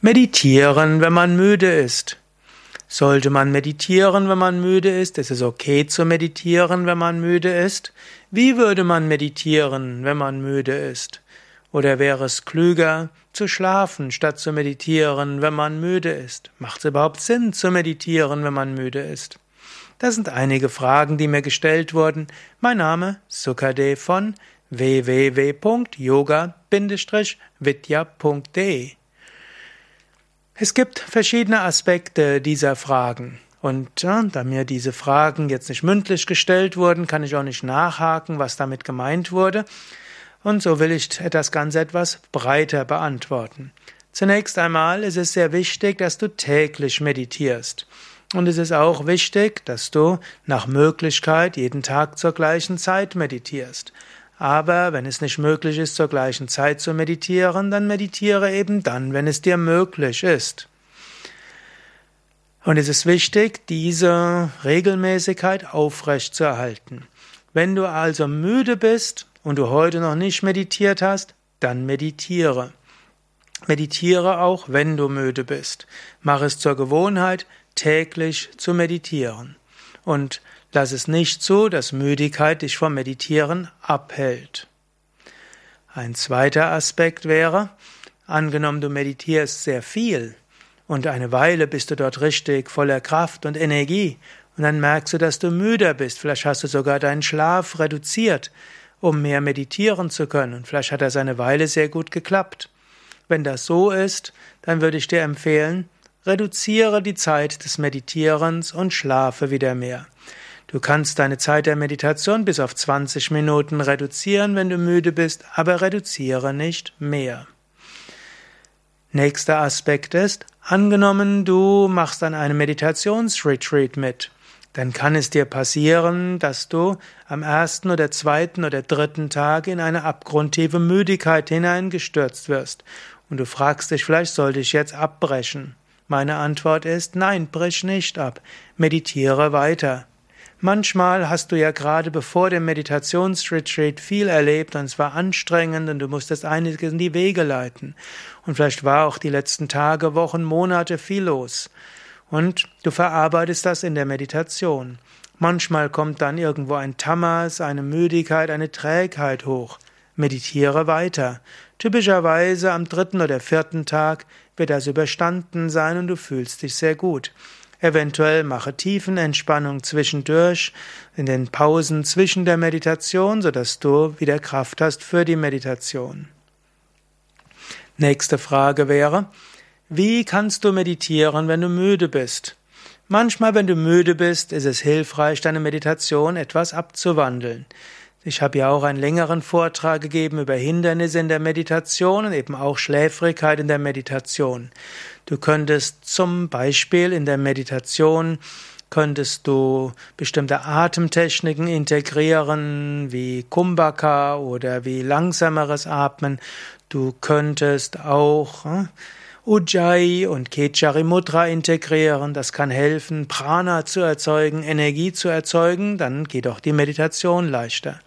Meditieren, wenn man müde ist. Sollte man meditieren, wenn man müde ist? Ist es okay zu meditieren, wenn man müde ist? Wie würde man meditieren, wenn man müde ist? Oder wäre es klüger, zu schlafen, statt zu meditieren, wenn man müde ist? Macht es überhaupt Sinn, zu meditieren, wenn man müde ist? Das sind einige Fragen, die mir gestellt wurden. Mein Name Sukadev von www.yoga-vidya.de es gibt verschiedene Aspekte dieser Fragen. Und ja, da mir diese Fragen jetzt nicht mündlich gestellt wurden, kann ich auch nicht nachhaken, was damit gemeint wurde. Und so will ich das Ganze etwas breiter beantworten. Zunächst einmal ist es sehr wichtig, dass du täglich meditierst. Und es ist auch wichtig, dass du nach Möglichkeit jeden Tag zur gleichen Zeit meditierst. Aber wenn es nicht möglich ist, zur gleichen Zeit zu meditieren, dann meditiere eben dann, wenn es dir möglich ist. Und es ist wichtig, diese Regelmäßigkeit aufrechtzuerhalten. Wenn du also müde bist und du heute noch nicht meditiert hast, dann meditiere. Meditiere auch, wenn du müde bist. Mach es zur Gewohnheit, täglich zu meditieren. Und Lass es nicht zu, dass Müdigkeit dich vom Meditieren abhält. Ein zweiter Aspekt wäre, angenommen du meditierst sehr viel und eine Weile bist du dort richtig voller Kraft und Energie und dann merkst du, dass du müder bist, vielleicht hast du sogar deinen Schlaf reduziert, um mehr meditieren zu können und vielleicht hat das eine Weile sehr gut geklappt. Wenn das so ist, dann würde ich dir empfehlen, reduziere die Zeit des Meditierens und schlafe wieder mehr. Du kannst deine Zeit der Meditation bis auf 20 Minuten reduzieren, wenn du müde bist, aber reduziere nicht mehr. Nächster Aspekt ist, angenommen, du machst an einem Meditationsretreat mit, dann kann es dir passieren, dass du am ersten oder zweiten oder dritten Tag in eine abgrundtiefe Müdigkeit hineingestürzt wirst und du fragst dich, vielleicht sollte ich jetzt abbrechen. Meine Antwort ist, nein, brich nicht ab, meditiere weiter. Manchmal hast du ja gerade bevor dem Meditationsretreat viel erlebt und es war anstrengend und du musstest einiges in die Wege leiten. Und vielleicht war auch die letzten Tage, Wochen, Monate viel los. Und du verarbeitest das in der Meditation. Manchmal kommt dann irgendwo ein Tamas, eine Müdigkeit, eine Trägheit hoch. Meditiere weiter. Typischerweise am dritten oder vierten Tag wird das überstanden sein und du fühlst dich sehr gut. Eventuell mache Tiefenentspannung zwischendurch, in den Pausen zwischen der Meditation, sodass du wieder Kraft hast für die Meditation. Nächste Frage wäre, wie kannst du meditieren, wenn du müde bist? Manchmal, wenn du müde bist, ist es hilfreich, deine Meditation etwas abzuwandeln. Ich habe ja auch einen längeren Vortrag gegeben über Hindernisse in der Meditation und eben auch Schläfrigkeit in der Meditation. Du könntest zum Beispiel in der Meditation könntest du bestimmte Atemtechniken integrieren, wie Kumbhaka oder wie langsameres Atmen. Du könntest auch hm, Ujjayi und Kechari Mudra integrieren. Das kann helfen, Prana zu erzeugen, Energie zu erzeugen. Dann geht auch die Meditation leichter.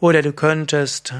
Oder du könntest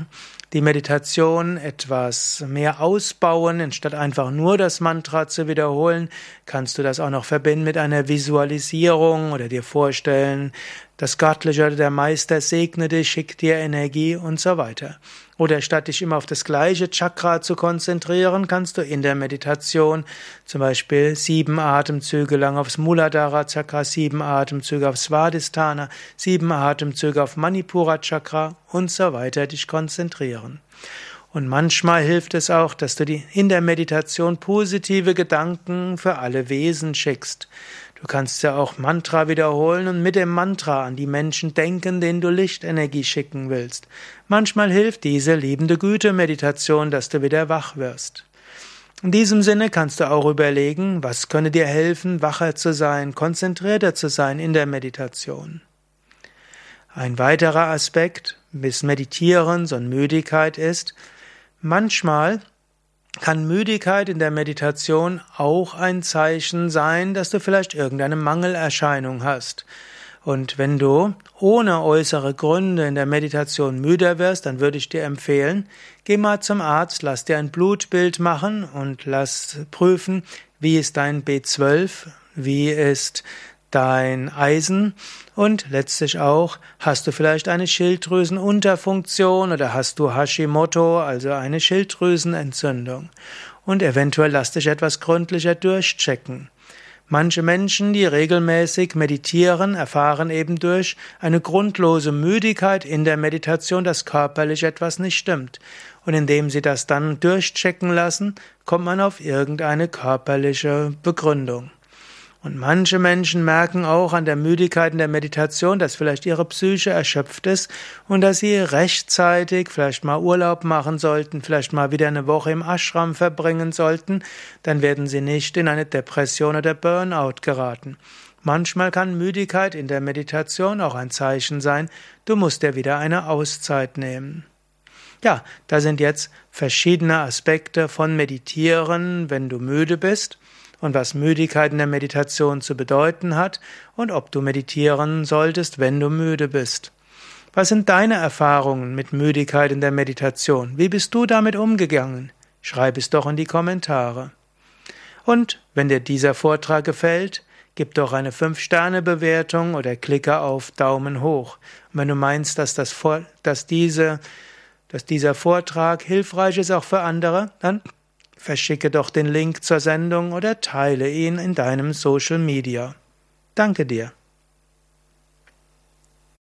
die Meditation etwas mehr ausbauen, anstatt einfach nur das Mantra zu wiederholen, kannst du das auch noch verbinden mit einer Visualisierung oder dir vorstellen, das Göttliche der Meister segne dich, schickt dir Energie und so weiter. Oder statt dich immer auf das gleiche Chakra zu konzentrieren, kannst du in der Meditation zum Beispiel sieben Atemzüge lang aufs Muladhara Chakra, sieben Atemzüge auf Svadhisthana, sieben Atemzüge auf Manipura Chakra und so weiter dich konzentrieren. Und manchmal hilft es auch, dass du in der Meditation positive Gedanken für alle Wesen schickst. Du kannst ja auch Mantra wiederholen und mit dem Mantra an die Menschen denken, denen du Lichtenergie schicken willst. Manchmal hilft diese liebende Güte-Meditation, dass du wieder wach wirst. In diesem Sinne kannst du auch überlegen, was könne dir helfen, wacher zu sein, konzentrierter zu sein in der Meditation. Ein weiterer Aspekt bis Meditierens und Müdigkeit ist, manchmal kann Müdigkeit in der Meditation auch ein Zeichen sein, dass du vielleicht irgendeine Mangelerscheinung hast. Und wenn du ohne äußere Gründe in der Meditation müder wirst, dann würde ich dir empfehlen, geh mal zum Arzt, lass dir ein Blutbild machen und lass prüfen, wie ist dein B12, wie ist dein Eisen und letztlich auch, hast du vielleicht eine Schilddrüsenunterfunktion oder hast du Hashimoto, also eine Schilddrüsenentzündung. Und eventuell lass dich etwas gründlicher durchchecken. Manche Menschen, die regelmäßig meditieren, erfahren eben durch eine grundlose Müdigkeit in der Meditation, dass körperlich etwas nicht stimmt. Und indem sie das dann durchchecken lassen, kommt man auf irgendeine körperliche Begründung. Und manche Menschen merken auch an der Müdigkeit in der Meditation, dass vielleicht ihre Psyche erschöpft ist und dass sie rechtzeitig vielleicht mal Urlaub machen sollten, vielleicht mal wieder eine Woche im Ashram verbringen sollten, dann werden sie nicht in eine Depression oder Burnout geraten. Manchmal kann Müdigkeit in der Meditation auch ein Zeichen sein, du musst dir wieder eine Auszeit nehmen. Ja, da sind jetzt verschiedene Aspekte von Meditieren, wenn du müde bist und was Müdigkeit in der Meditation zu bedeuten hat und ob du meditieren solltest, wenn du müde bist. Was sind deine Erfahrungen mit Müdigkeit in der Meditation? Wie bist du damit umgegangen? Schreib es doch in die Kommentare. Und wenn dir dieser Vortrag gefällt, gib doch eine 5-Sterne-Bewertung oder klicke auf Daumen hoch. Und wenn du meinst, dass, das, dass, diese, dass dieser Vortrag hilfreich ist auch für andere, dann Verschicke doch den Link zur Sendung oder teile ihn in deinem Social Media. Danke dir.